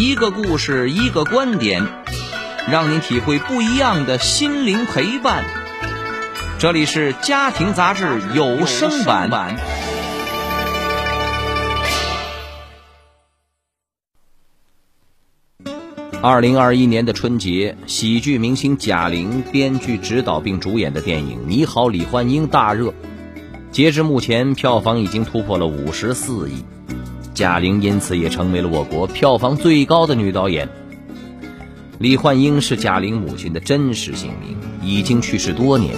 一个故事，一个观点，让您体会不一样的心灵陪伴。这里是家庭杂志有声版。二零二一年的春节，喜剧明星贾玲编剧、执导并主演的电影《你好，李焕英》大热。截至目前，票房已经突破了五十四亿，贾玲因此也成为了我国票房最高的女导演。李焕英是贾玲母亲的真实姓名，已经去世多年。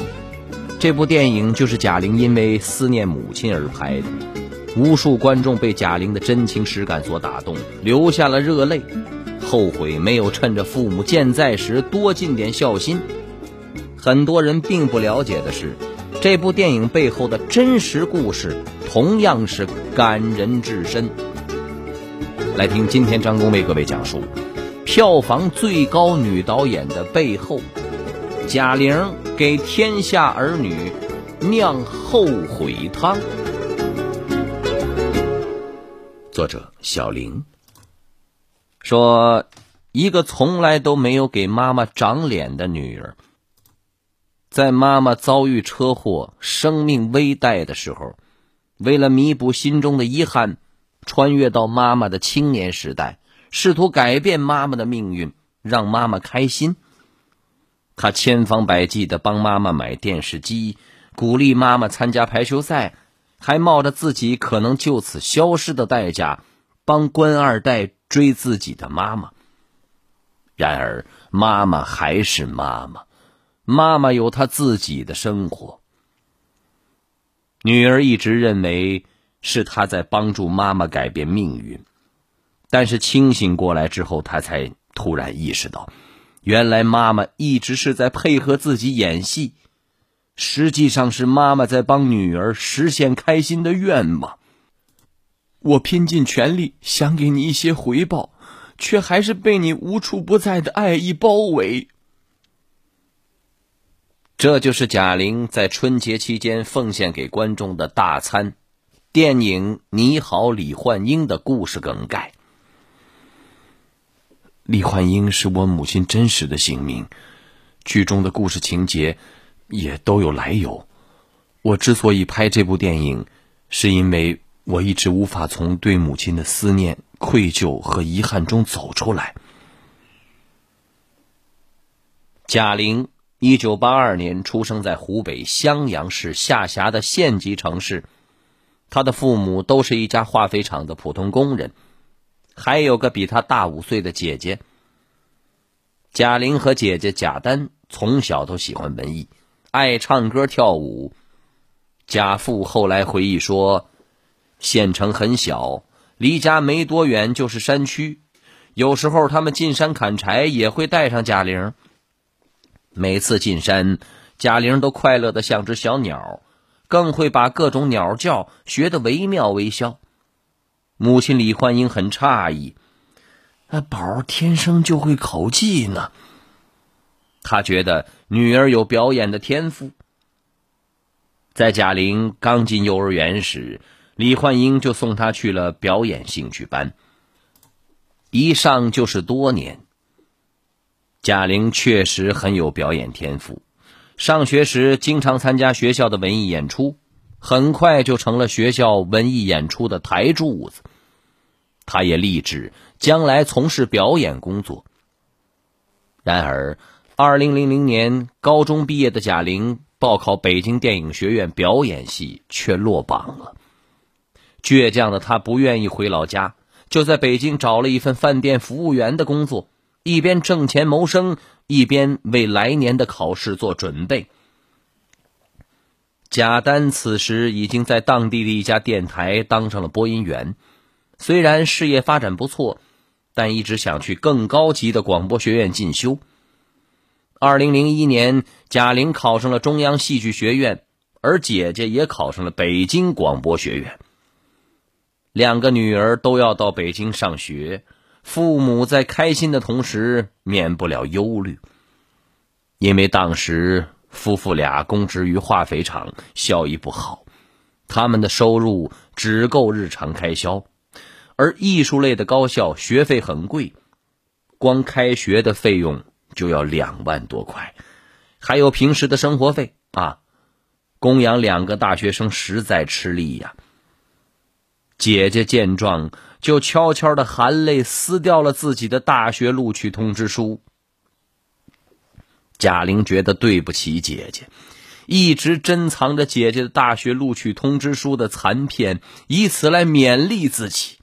这部电影就是贾玲因为思念母亲而拍的，无数观众被贾玲的真情实感所打动，流下了热泪，后悔没有趁着父母健在时多尽点孝心。很多人并不了解的是。这部电影背后的真实故事同样是感人至深。来听今天张工为各位讲述票房最高女导演的背后，贾玲给天下儿女酿后悔汤。作者小玲说：“一个从来都没有给妈妈长脸的女儿。”在妈妈遭遇车祸、生命危殆的时候，为了弥补心中的遗憾，穿越到妈妈的青年时代，试图改变妈妈的命运，让妈妈开心。他千方百计的帮妈妈买电视机，鼓励妈妈参加排球赛，还冒着自己可能就此消失的代价，帮官二代追自己的妈妈。然而，妈妈还是妈妈。妈妈有她自己的生活，女儿一直认为是她在帮助妈妈改变命运，但是清醒过来之后，她才突然意识到，原来妈妈一直是在配合自己演戏，实际上是妈妈在帮女儿实现开心的愿望。我拼尽全力想给你一些回报，却还是被你无处不在的爱意包围。这就是贾玲在春节期间奉献给观众的大餐——电影《你好，李焕英》的故事梗概。李焕英是我母亲真实的姓名，剧中的故事情节也都有来由。我之所以拍这部电影，是因为我一直无法从对母亲的思念、愧疚和遗憾中走出来。贾玲。一九八二年出生在湖北襄阳市下辖的县级城市，他的父母都是一家化肥厂的普通工人，还有个比他大五岁的姐姐。贾玲和姐姐贾丹从小都喜欢文艺，爱唱歌跳舞。贾父后来回忆说，县城很小，离家没多远就是山区，有时候他们进山砍柴也会带上贾玲。每次进山，贾玲都快乐的像只小鸟，更会把各种鸟叫学得惟妙惟肖。母亲李焕英很诧异：“那宝天生就会口技呢。”她觉得女儿有表演的天赋。在贾玲刚进幼儿园时，李焕英就送她去了表演兴趣班，一上就是多年。贾玲确实很有表演天赋，上学时经常参加学校的文艺演出，很快就成了学校文艺演出的台柱子。他也立志将来从事表演工作。然而，二零零零年高中毕业的贾玲报考北京电影学院表演系，却落榜了。倔强的她不愿意回老家，就在北京找了一份饭店服务员的工作。一边挣钱谋生，一边为来年的考试做准备。贾丹此时已经在当地的一家电台当上了播音员，虽然事业发展不错，但一直想去更高级的广播学院进修。二零零一年，贾玲考上了中央戏剧学院，而姐姐也考上了北京广播学院。两个女儿都要到北京上学。父母在开心的同时，免不了忧虑，因为当时夫妇俩供职于化肥厂，效益不好，他们的收入只够日常开销，而艺术类的高校学费很贵，光开学的费用就要两万多块，还有平时的生活费。啊，供养两个大学生实在吃力呀。姐姐见状，就悄悄的含泪撕掉了自己的大学录取通知书。贾玲觉得对不起姐姐，一直珍藏着姐姐的大学录取通知书的残片，以此来勉励自己。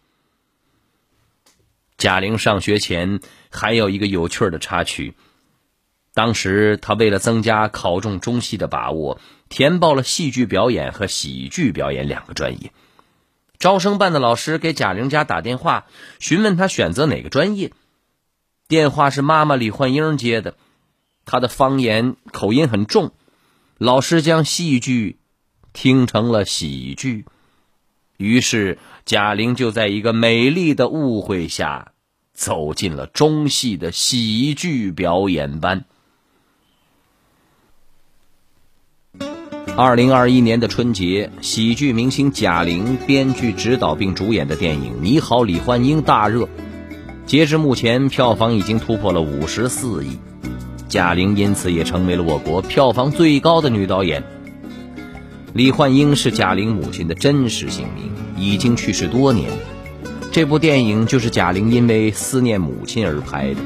贾玲上学前还有一个有趣的插曲，当时她为了增加考中中戏的把握，填报了戏剧表演和喜剧表演两个专业。招生办的老师给贾玲家打电话，询问她选择哪个专业。电话是妈妈李焕英接的，她的方言口音很重。老师将戏剧听成了喜剧，于是贾玲就在一个美丽的误会下，走进了中戏的喜剧表演班。二零二一年的春节，喜剧明星贾玲编剧、指导并主演的电影《你好，李焕英》大热，截至目前，票房已经突破了五十四亿，贾玲因此也成为了我国票房最高的女导演。李焕英是贾玲母亲的真实姓名，已经去世多年。这部电影就是贾玲因为思念母亲而拍的，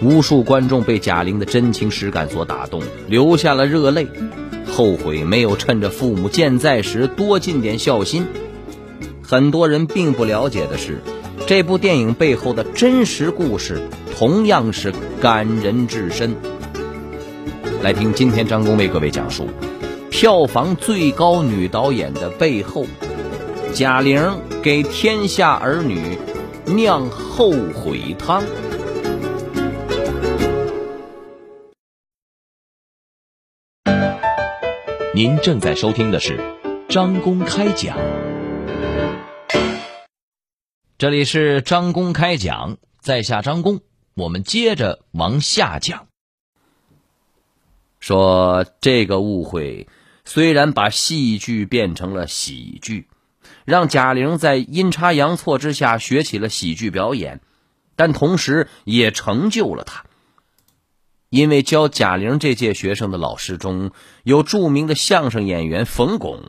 无数观众被贾玲的真情实感所打动，流下了热泪。后悔没有趁着父母健在时多尽点孝心。很多人并不了解的是，这部电影背后的真实故事同样是感人至深。来听今天张工为各位讲述票房最高女导演的背后，贾玲给天下儿女酿后悔汤。您正在收听的是张公开讲，这里是张公开讲，在下张公，我们接着往下讲。说这个误会虽然把戏剧变成了喜剧，让贾玲在阴差阳错之下学起了喜剧表演，但同时也成就了她。因为教贾玲这届学生的老师中有著名的相声演员冯巩，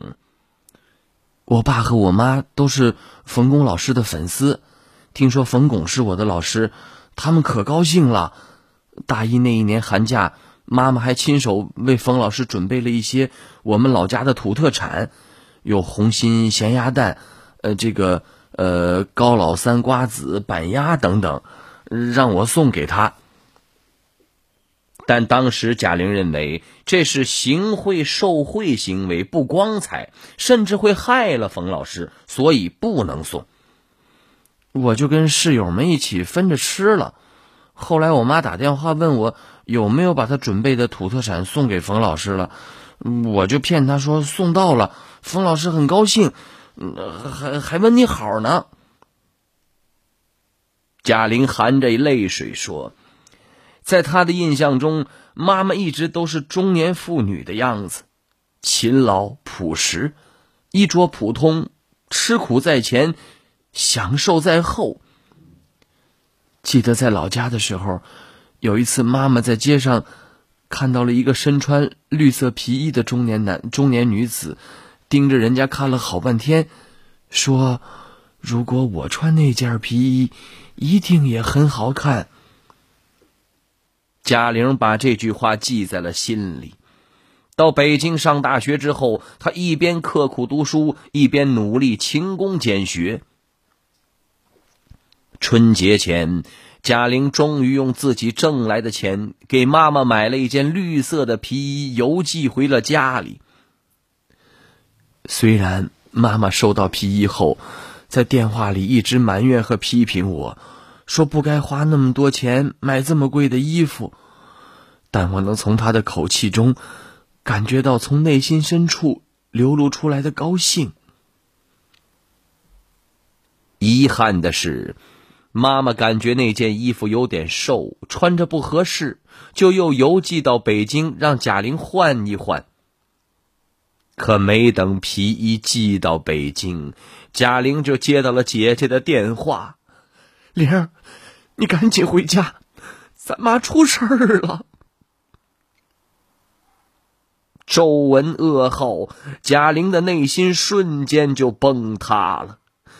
我爸和我妈都是冯巩老师的粉丝，听说冯巩是我的老师，他们可高兴了。大一那一年寒假，妈妈还亲手为冯老师准备了一些我们老家的土特产，有红心咸鸭蛋，呃，这个呃高老三瓜子板鸭等等，让我送给他。但当时贾玲认为这是行贿受贿行为，不光彩，甚至会害了冯老师，所以不能送。我就跟室友们一起分着吃了。后来我妈打电话问我有没有把她准备的土特产送给冯老师了，我就骗她说送到了，冯老师很高兴，还还问你好呢。贾玲含着泪水说。在他的印象中，妈妈一直都是中年妇女的样子，勤劳朴实，衣着普通，吃苦在前，享受在后。记得在老家的时候，有一次妈妈在街上看到了一个身穿绿色皮衣的中年男中年女子，盯着人家看了好半天，说：“如果我穿那件皮衣，一定也很好看。”贾玲把这句话记在了心里。到北京上大学之后，她一边刻苦读书，一边努力勤工俭学。春节前，贾玲终于用自己挣来的钱给妈妈买了一件绿色的皮衣，邮寄回了家里。虽然妈妈收到皮衣后，在电话里一直埋怨和批评我。说不该花那么多钱买这么贵的衣服，但我能从他的口气中感觉到从内心深处流露出来的高兴。遗憾的是，妈妈感觉那件衣服有点瘦，穿着不合适，就又邮寄到北京让贾玲换一换。可没等皮衣寄到北京，贾玲就接到了姐姐的电话。玲儿，你赶紧回家，咱妈出事儿了。周闻噩耗，贾玲的内心瞬间就崩塌了。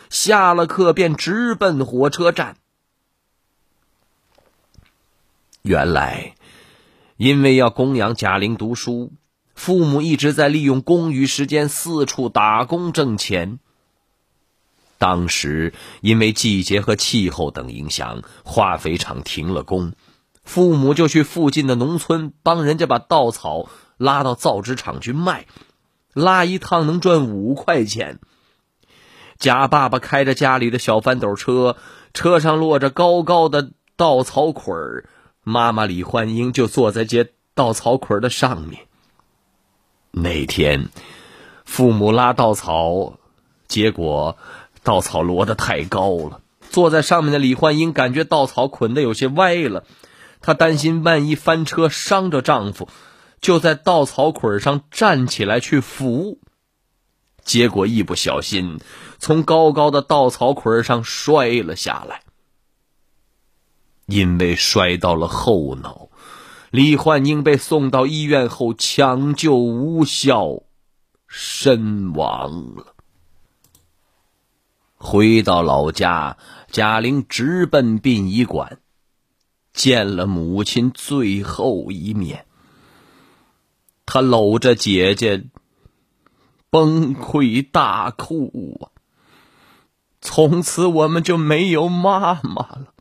下了课便直奔火车站。原来，因为要供养贾玲读书，父母一直在利用空余时间四处打工挣钱。当时因为季节和气候等影响，化肥厂停了工，父母就去附近的农村帮人家把稻草。拉到造纸厂去卖，拉一趟能赚五块钱。贾爸爸开着家里的小翻斗车，车上摞着高高的稻草捆儿，妈妈李焕英就坐在接稻草捆儿的上面。那天，父母拉稻草，结果稻草摞得太高了，坐在上面的李焕英感觉稻草捆得有些歪了，她担心万一翻车伤着丈夫。就在稻草捆上站起来去扶，结果一不小心从高高的稻草捆上摔了下来。因为摔到了后脑，李焕英被送到医院后抢救无效，身亡了。回到老家，贾玲直奔殡仪馆，见了母亲最后一面。她搂着姐姐，崩溃大哭啊！从此我们就没有妈妈了。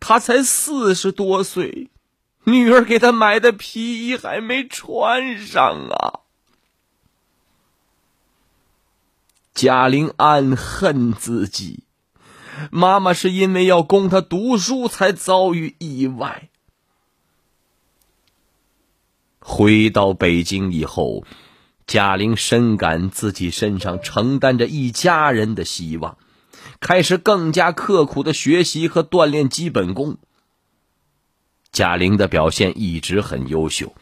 她才四十多岁，女儿给她买的皮衣还没穿上啊！贾玲暗恨自己，妈妈是因为要供她读书才遭遇意外。回到北京以后，贾玲深感自己身上承担着一家人的希望，开始更加刻苦的学习和锻炼基本功。贾玲的表现一直很优秀。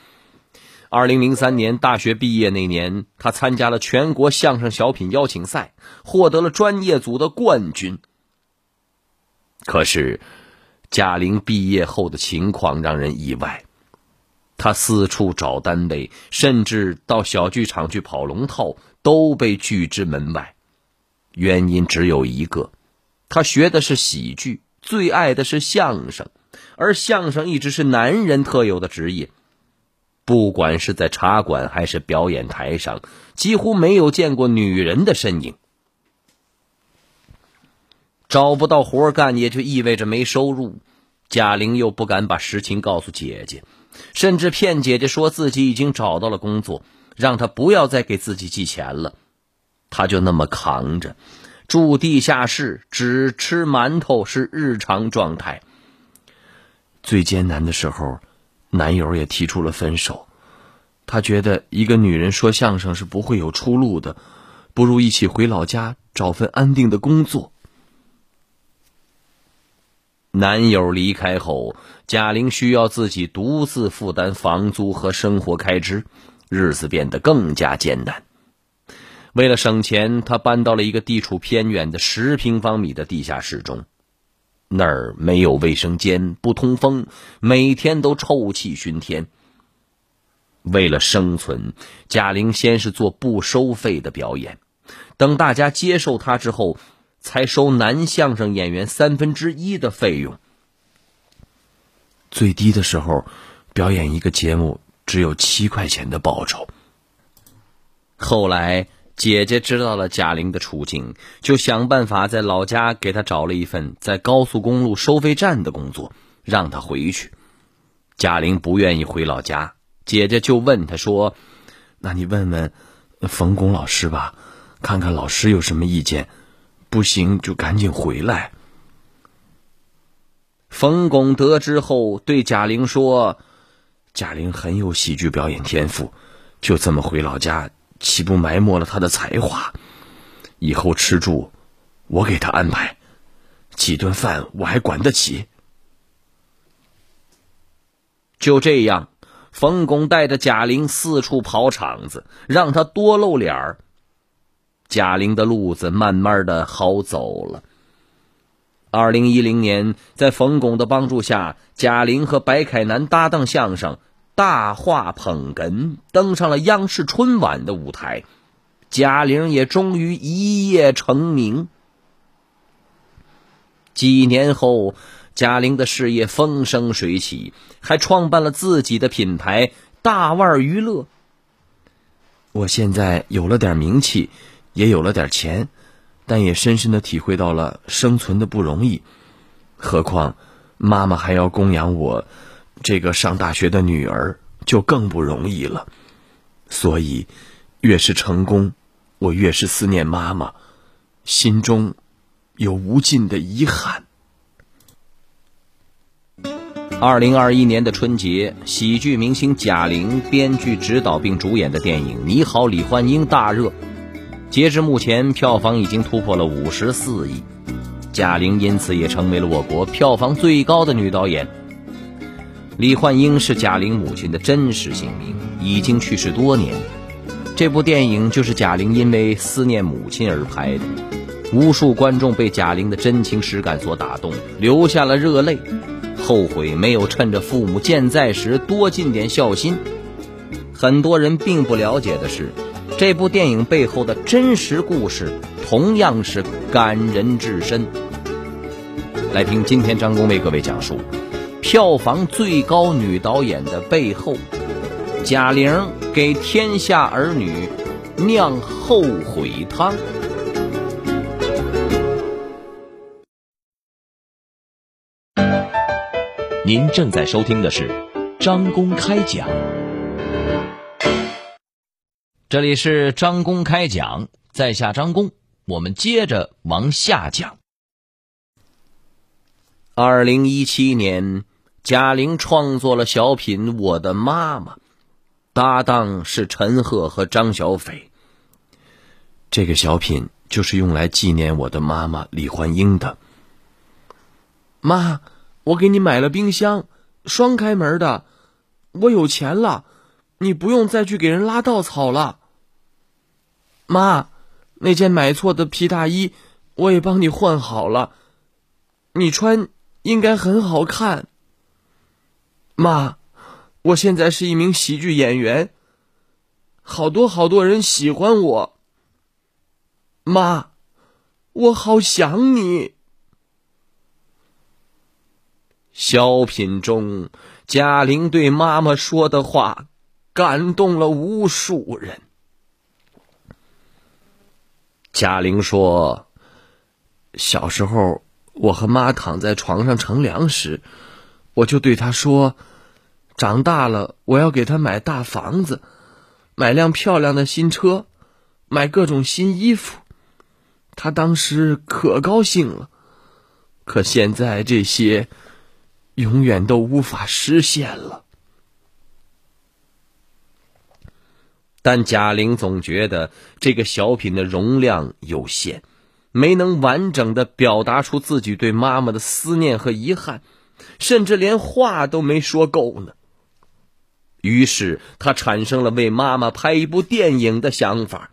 二零零三年大学毕业那年，他参加了全国相声小品邀请赛，获得了专业组的冠军。可是，贾玲毕业后的情况让人意外。他四处找单位，甚至到小剧场去跑龙套，都被拒之门外。原因只有一个：他学的是喜剧，最爱的是相声，而相声一直是男人特有的职业。不管是在茶馆还是表演台上，几乎没有见过女人的身影。找不到活干，也就意味着没收入。贾玲又不敢把实情告诉姐姐。甚至骗姐姐说自己已经找到了工作，让她不要再给自己寄钱了。她就那么扛着，住地下室，只吃馒头是日常状态。最艰难的时候，男友也提出了分手。他觉得一个女人说相声是不会有出路的，不如一起回老家找份安定的工作。男友离开后，贾玲需要自己独自负担房租和生活开支，日子变得更加艰难。为了省钱，她搬到了一个地处偏远的十平方米的地下室中，那儿没有卫生间，不通风，每天都臭气熏天。为了生存，贾玲先是做不收费的表演，等大家接受她之后。才收男相声演员三分之一的费用，最低的时候，表演一个节目只有七块钱的报酬。后来姐姐知道了贾玲的处境，就想办法在老家给她找了一份在高速公路收费站的工作，让她回去。贾玲不愿意回老家，姐姐就问她说：“那你问问冯巩老师吧，看看老师有什么意见。”不行，就赶紧回来。冯巩得知后对贾玲说：“贾玲很有喜剧表演天赋，就这么回老家，岂不埋没了他的才华？以后吃住，我给他安排，几顿饭我还管得起。”就这样，冯巩带着贾玲四处跑场子，让她多露脸儿。贾玲的路子慢慢的好走了。二零一零年，在冯巩的帮助下，贾玲和白凯南搭档相声《大话捧哏》，登上了央视春晚的舞台。贾玲也终于一夜成名。几年后，贾玲的事业风生水起，还创办了自己的品牌“大腕娱乐”。我现在有了点名气，也有了点钱，但也深深的体会到了生存的不容易。何况，妈妈还要供养我这个上大学的女儿，就更不容易了。所以，越是成功，我越是思念妈妈，心中有无尽的遗憾。二零二一年的春节，喜剧明星贾玲编剧、指导并主演的电影《你好，李焕英》大热，截至目前，票房已经突破了五十四亿，贾玲因此也成为了我国票房最高的女导演。李焕英是贾玲母亲的真实姓名，已经去世多年。这部电影就是贾玲因为思念母亲而拍的，无数观众被贾玲的真情实感所打动，流下了热泪，后悔没有趁着父母健在时多尽点孝心。很多人并不了解的是，这部电影背后的真实故事同样是感人至深。来听今天张工为各位讲述票房最高女导演的背后。贾玲给天下儿女酿后悔汤。您正在收听的是张公开讲，这里是张公开讲，在下张公，我们接着往下讲。二零一七年，贾玲创作了小品《我的妈妈》。搭档是陈赫和张小斐。这个小品就是用来纪念我的妈妈李焕英的。妈，我给你买了冰箱，双开门的。我有钱了，你不用再去给人拉稻草了。妈，那件买错的皮大衣，我也帮你换好了，你穿应该很好看。妈。我现在是一名喜剧演员，好多好多人喜欢我。妈，我好想你。小品中，贾玲对妈妈说的话，感动了无数人。贾玲说：“小时候，我和妈躺在床上乘凉时，我就对她说。”长大了，我要给他买大房子，买辆漂亮的新车，买各种新衣服。他当时可高兴了，可现在这些永远都无法实现了。但贾玲总觉得这个小品的容量有限，没能完整的表达出自己对妈妈的思念和遗憾，甚至连话都没说够呢。于是他产生了为妈妈拍一部电影的想法，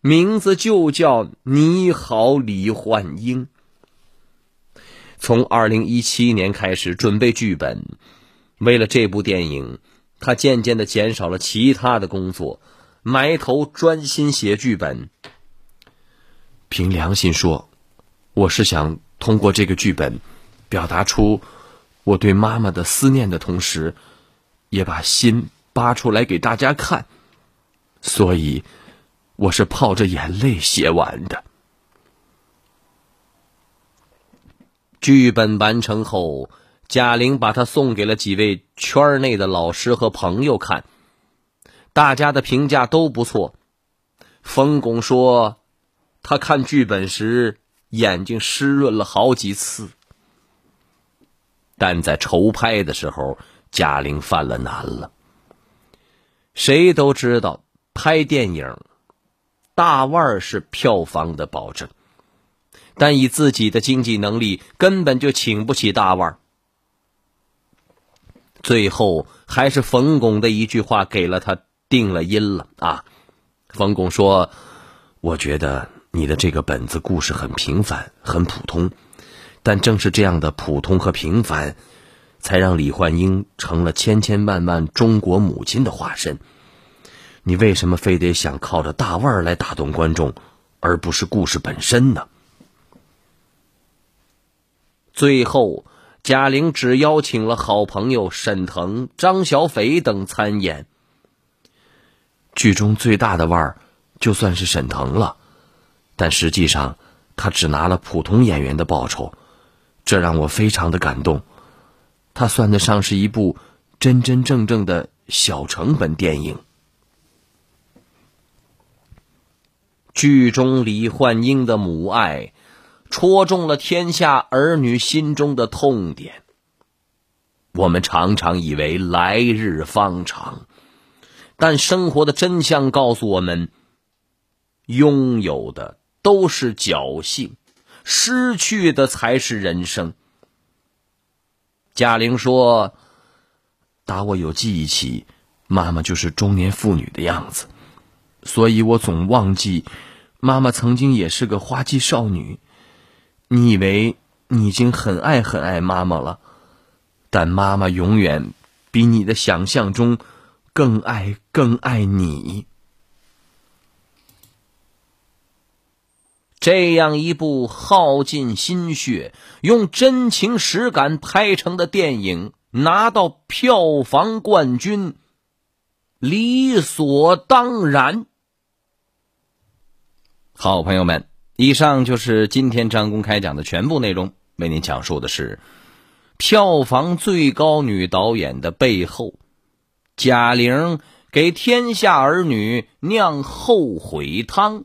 名字就叫《你好，李焕英》。从二零一七年开始准备剧本，为了这部电影，他渐渐的减少了其他的工作，埋头专心写剧本。凭良心说，我是想通过这个剧本，表达出我对妈妈的思念的同时。也把心扒出来给大家看，所以我是泡着眼泪写完的。剧本完成后，贾玲把它送给了几位圈内的老师和朋友看，大家的评价都不错。冯巩说，他看剧本时眼睛湿润了好几次，但在筹拍的时候。贾玲犯了难了。谁都知道，拍电影，大腕是票房的保证，但以自己的经济能力，根本就请不起大腕。最后，还是冯巩的一句话给了他定了音了啊！冯巩说：“我觉得你的这个本子故事很平凡，很普通，但正是这样的普通和平凡，才让李焕英成了千千万万中国母亲的化身。你为什么非得想靠着大腕儿来打动观众，而不是故事本身呢？最后，贾玲只邀请了好朋友沈腾、张小斐等参演。剧中最大的腕儿，就算是沈腾了，但实际上他只拿了普通演员的报酬，这让我非常的感动。它算得上是一部真真正正的小成本电影。剧中李焕英的母爱，戳中了天下儿女心中的痛点。我们常常以为来日方长。但生活的真相告诉我们：拥有的都是侥幸，失去的才是人生。贾玲说：“打我有记忆起，妈妈就是中年妇女的样子，所以我总忘记，妈妈曾经也是个花季少女。你以为你已经很爱很爱妈妈了，但妈妈永远比你的想象中。”更爱更爱你，这样一部耗尽心血、用真情实感拍成的电影，拿到票房冠军，理所当然。好朋友们，以上就是今天张公开讲的全部内容。为您讲述的是票房最高女导演的背后。贾玲给天下儿女酿后悔汤，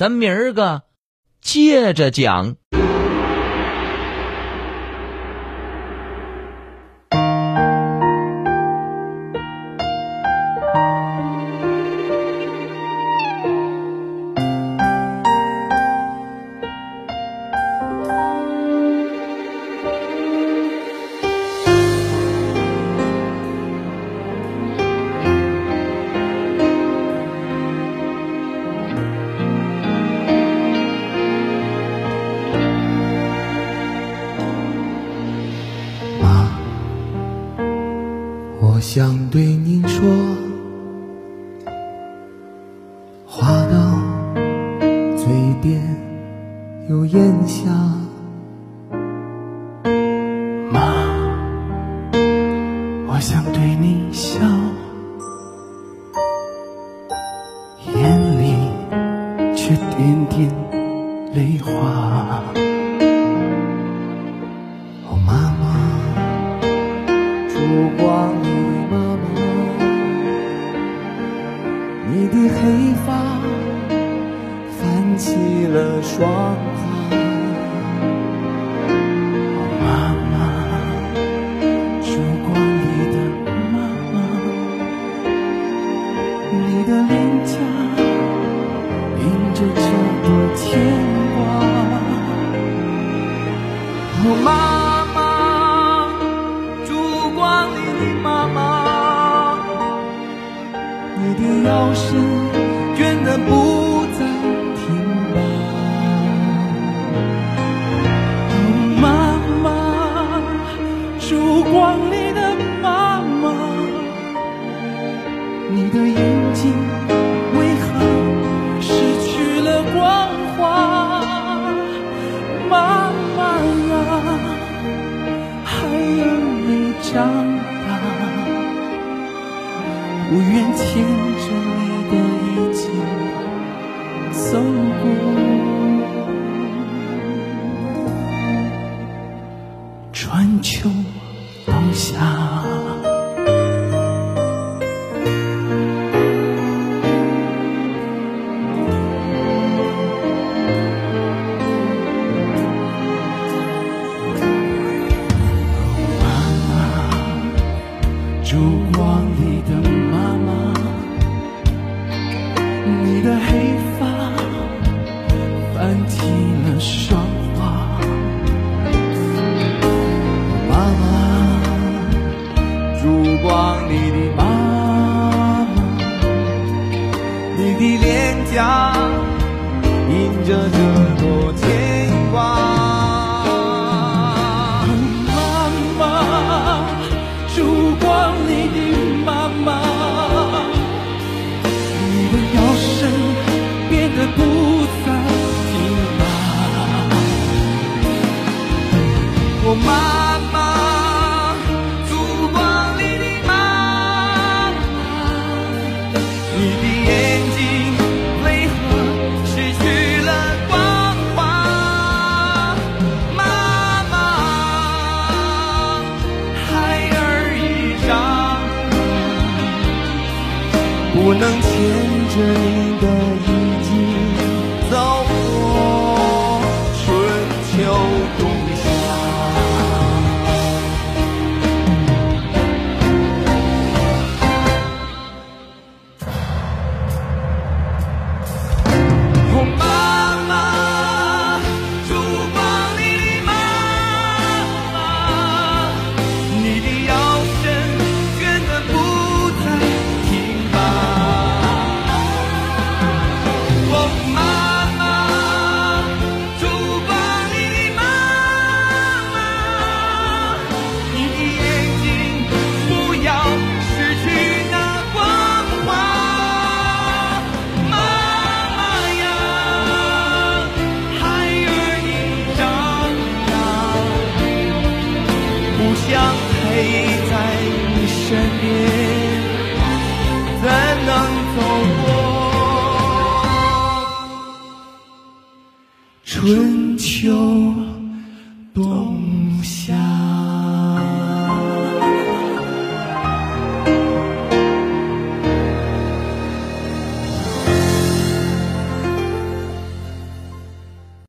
咱明儿个接着讲。又咽下。妈，我想对你笑，的腰我妈